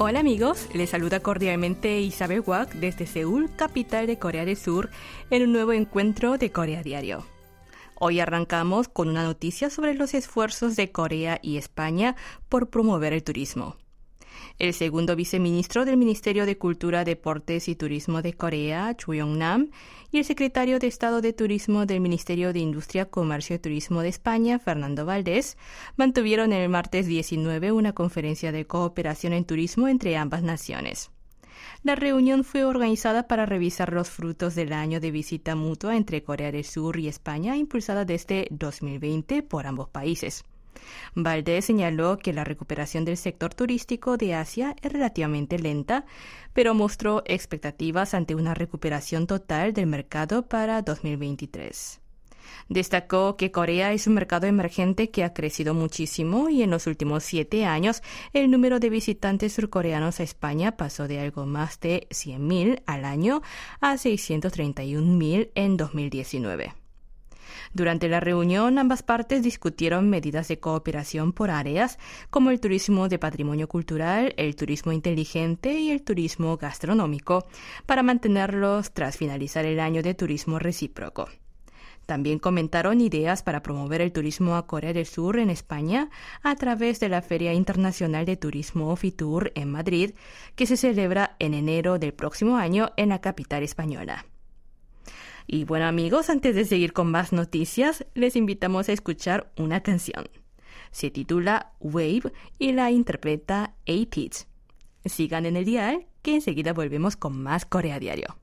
Hola amigos, les saluda cordialmente Isabel Wak desde Seúl, capital de Corea del Sur, en un nuevo encuentro de Corea Diario. Hoy arrancamos con una noticia sobre los esfuerzos de Corea y España por promover el turismo. El segundo viceministro del Ministerio de Cultura, Deportes y Turismo de Corea, Chu Yong-nam, y el secretario de Estado de Turismo del Ministerio de Industria, Comercio y Turismo de España, Fernando Valdés, mantuvieron el martes 19 una conferencia de cooperación en turismo entre ambas naciones. La reunión fue organizada para revisar los frutos del año de visita mutua entre Corea del Sur y España, impulsada desde 2020 por ambos países. Valdés señaló que la recuperación del sector turístico de Asia es relativamente lenta, pero mostró expectativas ante una recuperación total del mercado para 2023. Destacó que Corea es un mercado emergente que ha crecido muchísimo y en los últimos siete años el número de visitantes surcoreanos a España pasó de algo más de 100.000 al año a 631.000 en 2019. Durante la reunión, ambas partes discutieron medidas de cooperación por áreas como el turismo de patrimonio cultural, el turismo inteligente y el turismo gastronómico, para mantenerlos tras finalizar el año de turismo recíproco. También comentaron ideas para promover el turismo a Corea del Sur en España a través de la Feria Internacional de Turismo Fitur en Madrid, que se celebra en enero del próximo año en la capital española. Y bueno amigos, antes de seguir con más noticias, les invitamos a escuchar una canción. Se titula Wave y la interpreta A-Pitch. Sigan en el dial que enseguida volvemos con más Corea Diario.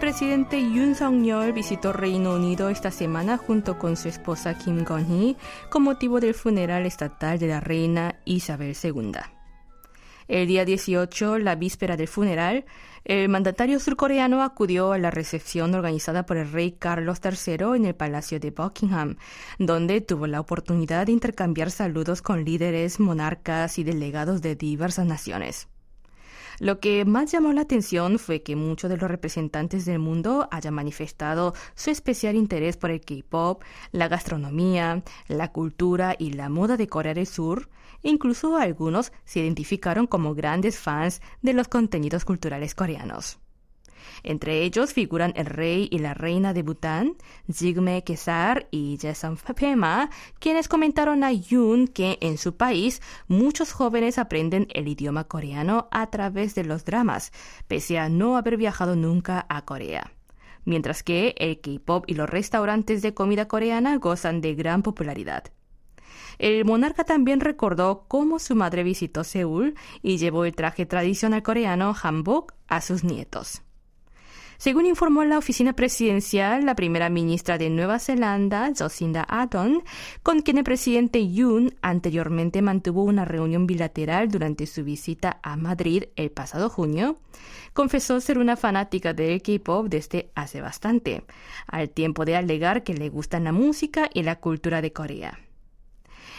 Presidente Yoon Suk-yeol visitó Reino Unido esta semana junto con su esposa Kim Gon-hee con motivo del funeral estatal de la reina Isabel II. El día 18, la víspera del funeral, el mandatario surcoreano acudió a la recepción organizada por el rey Carlos III en el Palacio de Buckingham, donde tuvo la oportunidad de intercambiar saludos con líderes, monarcas y delegados de diversas naciones. Lo que más llamó la atención fue que muchos de los representantes del mundo hayan manifestado su especial interés por el K-pop, la gastronomía, la cultura y la moda de Corea del Sur. Incluso algunos se identificaron como grandes fans de los contenidos culturales coreanos. Entre ellos figuran el rey y la reina de Bután, Jigme Kesar y Jason Pema, quienes comentaron a Yoon que en su país muchos jóvenes aprenden el idioma coreano a través de los dramas, pese a no haber viajado nunca a Corea mientras que el K-pop y los restaurantes de comida coreana gozan de gran popularidad. El monarca también recordó cómo su madre visitó Seúl y llevó el traje tradicional coreano hanbok a sus nietos. Según informó la oficina presidencial, la primera ministra de Nueva Zelanda, Jacinda Ardern, con quien el presidente Yoon anteriormente mantuvo una reunión bilateral durante su visita a Madrid el pasado junio, confesó ser una fanática del K-pop desde hace bastante, al tiempo de alegar que le gustan la música y la cultura de Corea.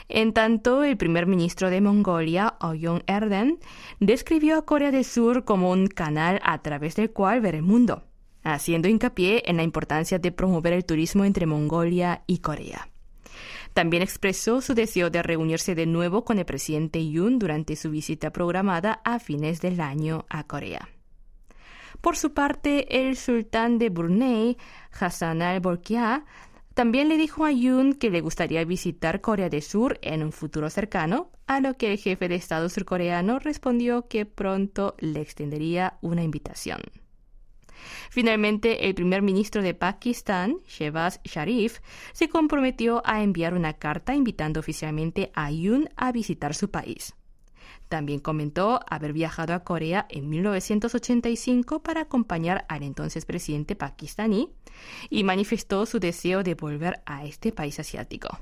En tanto, el primer ministro de Mongolia, Oyon Erden, describió a Corea del Sur como un canal a través del cual ver el mundo haciendo hincapié en la importancia de promover el turismo entre Mongolia y Corea. También expresó su deseo de reunirse de nuevo con el presidente Yoon durante su visita programada a fines del año a Corea. Por su parte, el sultán de Brunei, Hassan al-Bolkiah, también le dijo a Yoon que le gustaría visitar Corea del Sur en un futuro cercano, a lo que el jefe de Estado surcoreano respondió que pronto le extendería una invitación. Finalmente, el primer ministro de Pakistán, Shehbaz Sharif, se comprometió a enviar una carta invitando oficialmente a Yoon a visitar su país. También comentó haber viajado a Corea en 1985 para acompañar al entonces presidente pakistaní y manifestó su deseo de volver a este país asiático.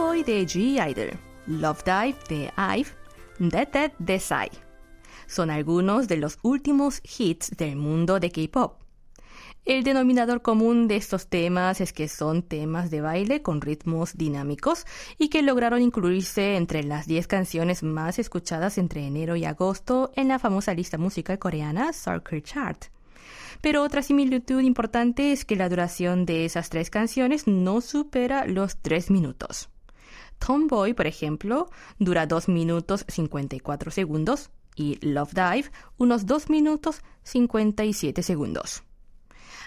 Tomboy de G-Idol, Love Dive de IVE, Dead Dead de Psy. Son algunos de los últimos hits del mundo de K-pop. El denominador común de estos temas es que son temas de baile con ritmos dinámicos y que lograron incluirse entre las 10 canciones más escuchadas entre enero y agosto en la famosa lista musical coreana Circle Chart. Pero otra similitud importante es que la duración de esas tres canciones no supera los tres minutos. Tomboy, por ejemplo, dura 2 minutos 54 segundos y Love Dive unos 2 minutos 57 segundos.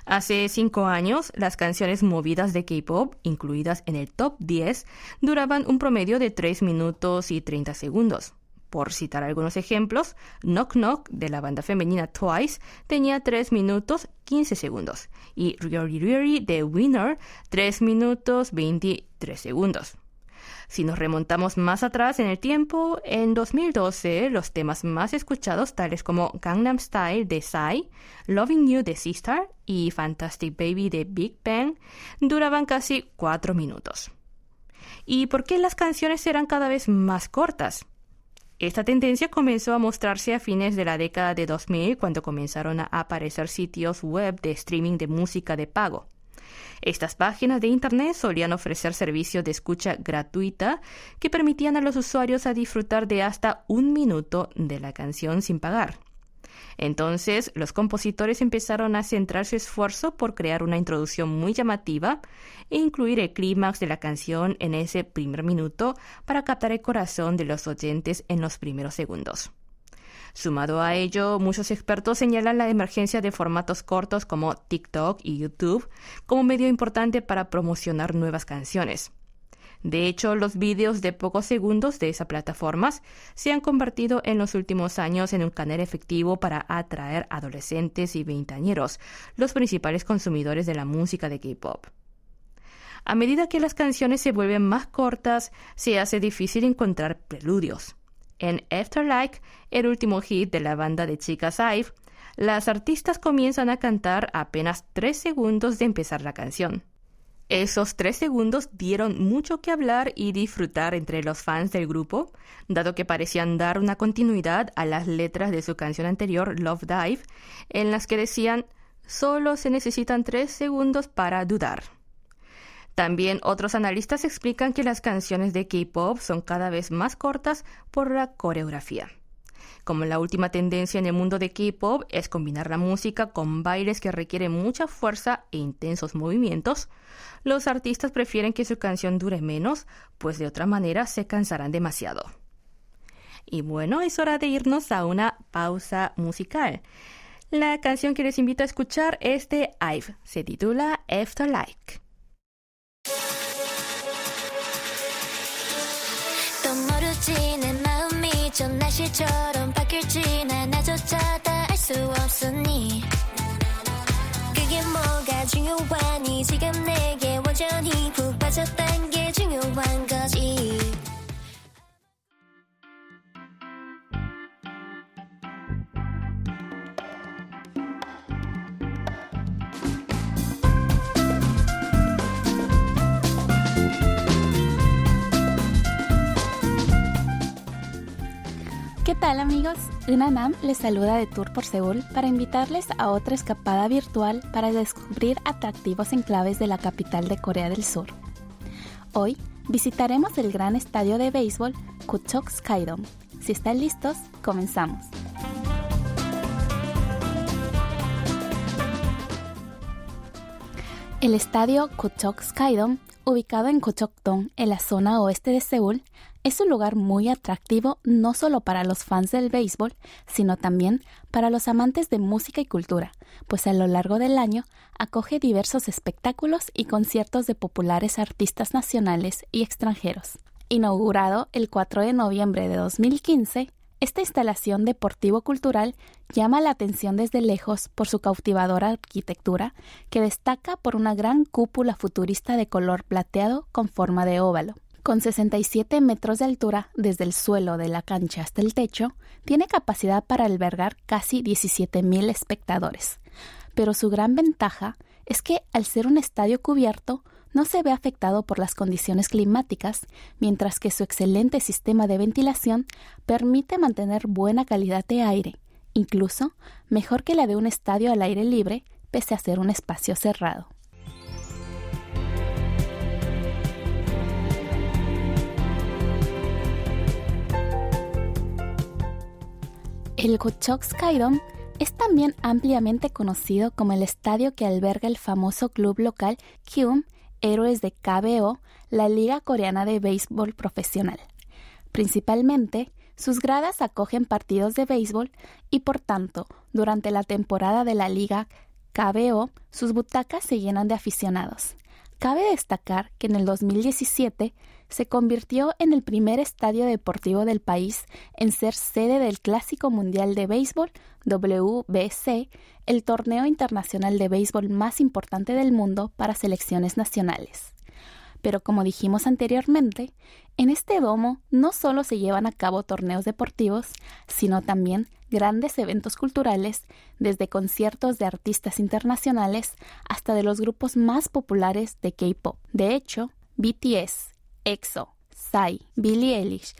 Hace cinco años, las canciones movidas de K-pop, incluidas en el top 10, duraban un promedio de 3 minutos y 30 segundos. Por citar algunos ejemplos, Knock Knock de la banda femenina Twice tenía 3 minutos 15 segundos y Really Really de Winner 3 minutos 23 segundos. Si nos remontamos más atrás en el tiempo, en 2012 los temas más escuchados tales como Gangnam Style de Psy, Loving You de Sistar y Fantastic Baby de Big Bang duraban casi 4 minutos. ¿Y por qué las canciones eran cada vez más cortas? Esta tendencia comenzó a mostrarse a fines de la década de 2000 cuando comenzaron a aparecer sitios web de streaming de música de pago. Estas páginas de Internet solían ofrecer servicios de escucha gratuita que permitían a los usuarios disfrutar de hasta un minuto de la canción sin pagar. Entonces, los compositores empezaron a centrar su esfuerzo por crear una introducción muy llamativa e incluir el clímax de la canción en ese primer minuto para captar el corazón de los oyentes en los primeros segundos. Sumado a ello, muchos expertos señalan la emergencia de formatos cortos como TikTok y YouTube como medio importante para promocionar nuevas canciones. De hecho, los vídeos de pocos segundos de esas plataformas se han convertido en los últimos años en un canal efectivo para atraer adolescentes y veintañeros, los principales consumidores de la música de K-pop. A medida que las canciones se vuelven más cortas, se hace difícil encontrar preludios. En Afterlife, el último hit de la banda de chicas IVE, las artistas comienzan a cantar apenas tres segundos de empezar la canción. Esos tres segundos dieron mucho que hablar y disfrutar entre los fans del grupo, dado que parecían dar una continuidad a las letras de su canción anterior, Love Dive, en las que decían solo se necesitan tres segundos para dudar. También otros analistas explican que las canciones de K-pop son cada vez más cortas por la coreografía. Como la última tendencia en el mundo de K-pop es combinar la música con bailes que requieren mucha fuerza e intensos movimientos, los artistas prefieren que su canción dure menos, pues de otra manera se cansarán demasiado. Y bueno, es hora de irnos a una pausa musical. La canción que les invito a escuchar es de IVE, se titula Afterlife. 전 날씨처럼 바뀔지 난 나조차 다 알 수 없으니. 그게 뭐가 중요하니 지금 내게 완전히 푹 빠졌단 tal amigos? Unanam les saluda de Tour por Seúl para invitarles a otra escapada virtual para descubrir atractivos enclaves de la capital de Corea del Sur. Hoy visitaremos el gran estadio de béisbol Kuchok Skydome. Si están listos, comenzamos. El estadio Kuchok Skydome, ubicado en Kuchok-dong, en la zona oeste de Seúl, es un lugar muy atractivo no solo para los fans del béisbol, sino también para los amantes de música y cultura, pues a lo largo del año acoge diversos espectáculos y conciertos de populares artistas nacionales y extranjeros. Inaugurado el 4 de noviembre de 2015, esta instalación deportivo-cultural llama la atención desde lejos por su cautivadora arquitectura, que destaca por una gran cúpula futurista de color plateado con forma de óvalo. Con 67 metros de altura desde el suelo de la cancha hasta el techo, tiene capacidad para albergar casi 17.000 espectadores. Pero su gran ventaja es que, al ser un estadio cubierto, no se ve afectado por las condiciones climáticas, mientras que su excelente sistema de ventilación permite mantener buena calidad de aire, incluso mejor que la de un estadio al aire libre, pese a ser un espacio cerrado. El Gochok Skydome es también ampliamente conocido como el estadio que alberga el famoso club local Kyum Héroes de KBO, la Liga Coreana de Béisbol Profesional. Principalmente, sus gradas acogen partidos de béisbol y por tanto, durante la temporada de la Liga KBO, sus butacas se llenan de aficionados. Cabe destacar que en el 2017 se convirtió en el primer estadio deportivo del país en ser sede del Clásico Mundial de Béisbol WBC, el torneo internacional de béisbol más importante del mundo para selecciones nacionales. Pero como dijimos anteriormente, en este domo no solo se llevan a cabo torneos deportivos, sino también grandes eventos culturales, desde conciertos de artistas internacionales hasta de los grupos más populares de K-pop. De hecho, BTS, EXO, Psy, Billie Eilish,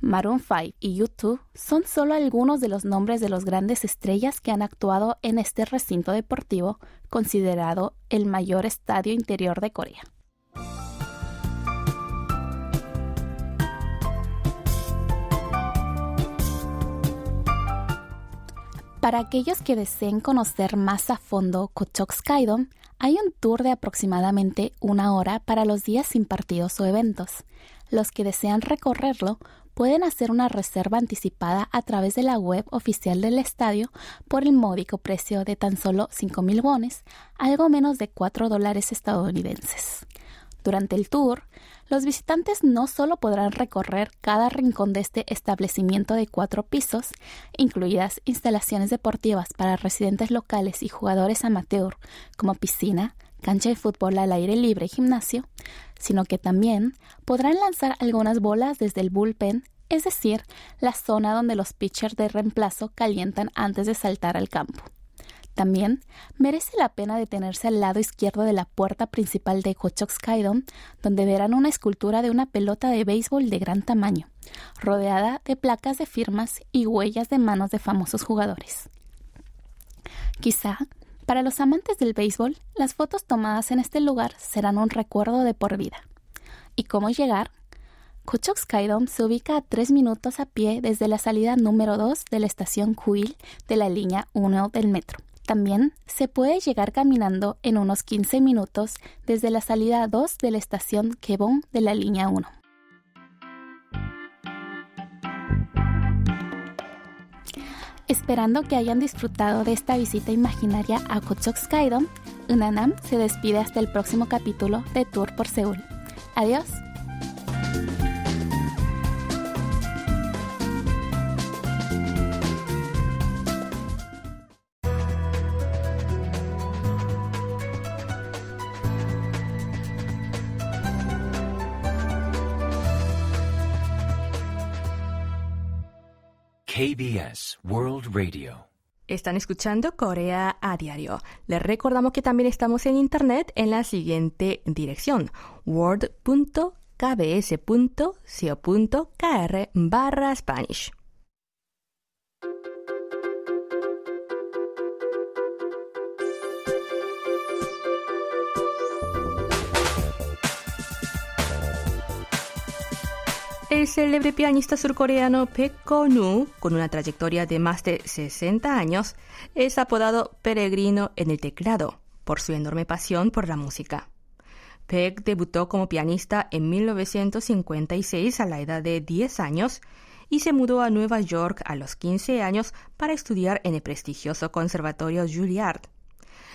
Maroon 5 y YouTube son solo algunos de los nombres de los grandes estrellas que han actuado en este recinto deportivo considerado el mayor estadio interior de Corea. Para aquellos que deseen conocer más a fondo Kochok Skydome, hay un tour de aproximadamente una hora para los días sin partidos o eventos. Los que desean recorrerlo pueden hacer una reserva anticipada a través de la web oficial del estadio por el módico precio de tan solo 5.000 wones, algo menos de 4 dólares estadounidenses. Durante el tour, los visitantes no solo podrán recorrer cada rincón de este establecimiento de cuatro pisos, incluidas instalaciones deportivas para residentes locales y jugadores amateur, como piscina, cancha de fútbol al aire libre y gimnasio, sino que también podrán lanzar algunas bolas desde el bullpen, es decir, la zona donde los pitchers de reemplazo calientan antes de saltar al campo. También merece la pena detenerse al lado izquierdo de la puerta principal de Gochok Skydome, donde verán una escultura de una pelota de béisbol de gran tamaño, rodeada de placas de firmas y huellas de manos de famosos jugadores. Quizá, para los amantes del béisbol, las fotos tomadas en este lugar serán un recuerdo de por vida. ¿Y cómo llegar? Gochok Skydome se ubica a tres minutos a pie desde la salida número 2 de la estación Kuil de la línea 1 del metro. También se puede llegar caminando en unos 15 minutos desde la salida 2 de la estación Kebon de la línea 1. Esperando que hayan disfrutado de esta visita imaginaria a Kochok Skydome, Unanam se despide hasta el próximo capítulo de Tour por Seúl. Adiós. KBS World Radio. Están escuchando Corea a diario. Les recordamos que también estamos en internet en la siguiente dirección: world.kbs.co.kr barra Spanish. Célebre pianista surcoreano Baek Nu, con una trayectoria de más de 60 años, es apodado peregrino en el teclado por su enorme pasión por la música. Peck debutó como pianista en 1956 a la edad de 10 años y se mudó a Nueva York a los 15 años para estudiar en el prestigioso Conservatorio Juilliard.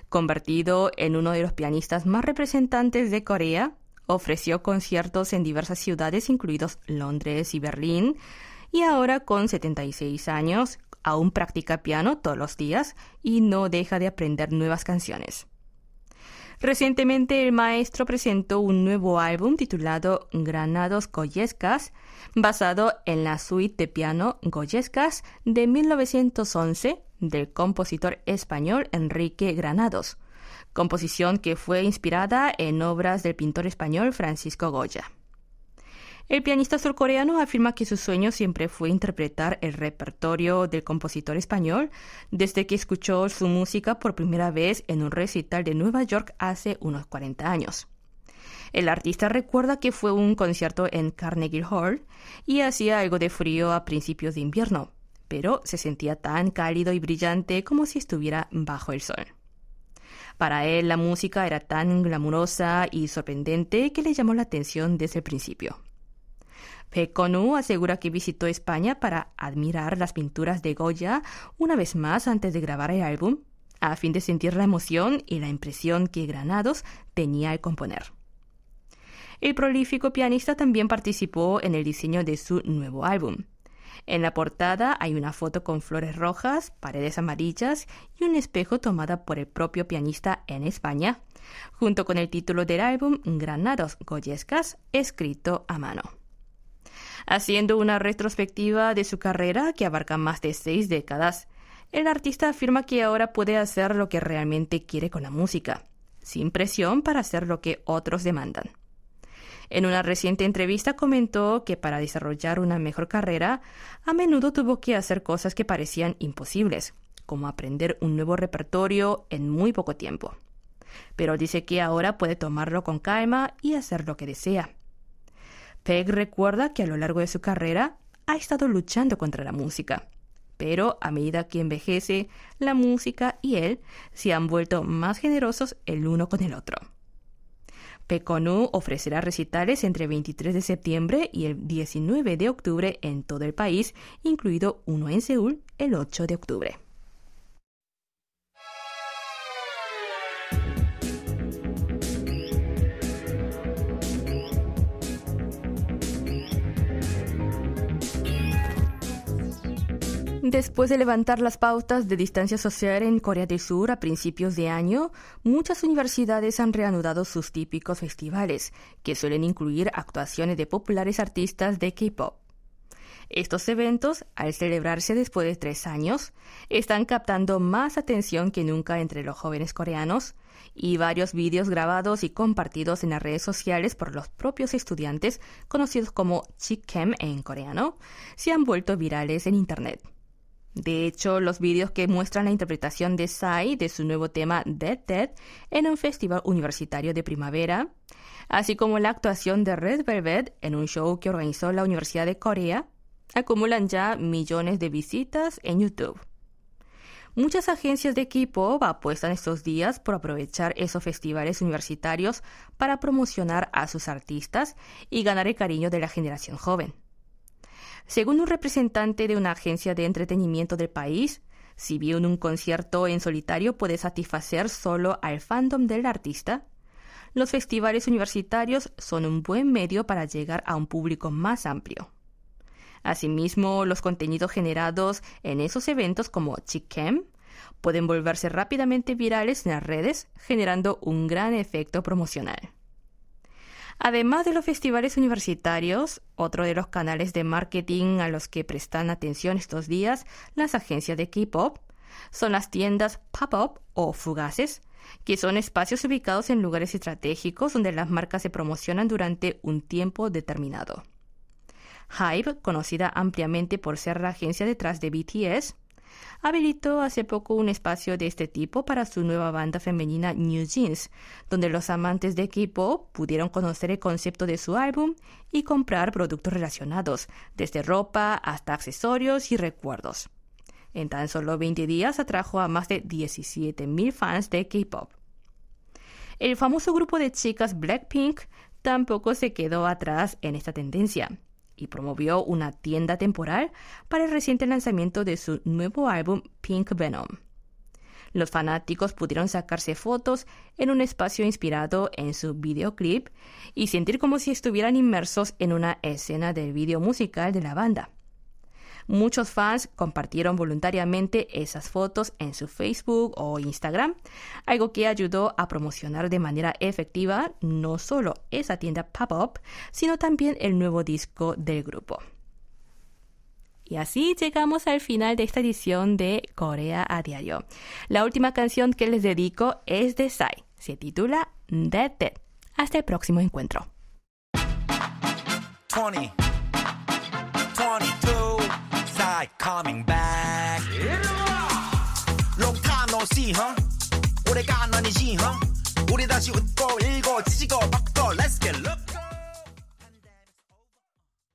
Convertido en uno de los pianistas más representantes de Corea, ofreció conciertos en diversas ciudades, incluidos Londres y Berlín, y ahora con 76 años aún practica piano todos los días y no deja de aprender nuevas canciones. Recientemente el maestro presentó un nuevo álbum titulado Granados Goyescas, basado en la suite de piano Goyescas de 1911 del compositor español Enrique Granados, composición que fue inspirada en obras del pintor español Francisco Goya. El pianista surcoreano afirma que su sueño siempre fue interpretar el repertorio del compositor español desde que escuchó su música por primera vez en un recital de Nueva York hace unos 40 años. El artista recuerda que fue un concierto en Carnegie Hall y hacía algo de frío a principios de invierno, pero se sentía tan cálido y brillante como si estuviera bajo el sol. Para él la música era tan glamurosa y sorprendente que le llamó la atención desde el principio. Pekonu asegura que visitó España para admirar las pinturas de Goya una vez más antes de grabar el álbum, a fin de sentir la emoción y la impresión que Granados tenía al componer. El prolífico pianista también participó en el diseño de su nuevo álbum. En la portada hay una foto con flores rojas, paredes amarillas y un espejo tomada por el propio pianista en España, junto con el título del álbum Granados Goyescas, escrito a mano haciendo una retrospectiva de su carrera que abarca más de seis décadas. El artista afirma que ahora puede hacer lo que realmente quiere con la música, sin presión para hacer lo que otros demandan. En una reciente entrevista comentó que para desarrollar una mejor carrera, a menudo tuvo que hacer cosas que parecían imposibles, como aprender un nuevo repertorio en muy poco tiempo. Pero dice que ahora puede tomarlo con calma y hacer lo que desea. Peg recuerda que a lo largo de su carrera ha estado luchando contra la música, pero a medida que envejece, la música y él se han vuelto más generosos el uno con el otro. Pekonu ofrecerá recitales entre el 23 de septiembre y el 19 de octubre en todo el país, incluido uno en Seúl el 8 de octubre. Después de levantar las pautas de distancia social en Corea del Sur a principios de año, muchas universidades han reanudado sus típicos festivales, que suelen incluir actuaciones de populares artistas de K-pop. Estos eventos, al celebrarse después de tres años, están captando más atención que nunca entre los jóvenes coreanos, y varios vídeos grabados y compartidos en las redes sociales por los propios estudiantes, conocidos como Chikem en coreano, se han vuelto virales en Internet. De hecho, los vídeos que muestran la interpretación de Psy de su nuevo tema Dead Dead en un festival universitario de primavera, así como la actuación de Red Velvet en un show que organizó la Universidad de Corea, acumulan ya millones de visitas en YouTube. Muchas agencias de K-pop apuestan estos días por aprovechar esos festivales universitarios para promocionar a sus artistas y ganar el cariño de la generación joven. Según un representante de una agencia de entretenimiento del país, si bien un concierto en solitario puede satisfacer solo al fandom del artista, los festivales universitarios son un buen medio para llegar a un público más amplio. Asimismo, los contenidos generados en esos eventos como Chikem pueden volverse rápidamente virales en las redes, generando un gran efecto promocional. Además de los festivales universitarios, otro de los canales de marketing a los que prestan atención estos días las agencias de K-pop son las tiendas pop-up o fugaces, que son espacios ubicados en lugares estratégicos donde las marcas se promocionan durante un tiempo determinado. Hype, conocida ampliamente por ser la agencia detrás de BTS, habilitó hace poco un espacio de este tipo para su nueva banda femenina New Jeans, donde los amantes de K-pop pudieron conocer el concepto de su álbum y comprar productos relacionados, desde ropa hasta accesorios y recuerdos. En tan solo 20 días atrajo a más de 17.000 fans de K-pop. El famoso grupo de chicas Blackpink tampoco se quedó atrás en esta tendencia y promovió una tienda temporal para el reciente lanzamiento de su nuevo álbum Pink Venom. Los fanáticos pudieron sacarse fotos en un espacio inspirado en su videoclip y sentir como si estuvieran inmersos en una escena del video musical de la banda. Muchos fans compartieron voluntariamente esas fotos en su Facebook o Instagram, algo que ayudó a promocionar de manera efectiva no solo esa tienda pop-up, sino también el nuevo disco del grupo. Y así llegamos al final de esta edición de Corea a Diario. La última canción que les dedico es de Psy. Se titula Dead Dead. Hasta el próximo encuentro. 20, Psy coming back. Long time no see, huh? 오래간 아니지, huh? 우리 다시 웃고 읽고 찢고 바꿔, let's get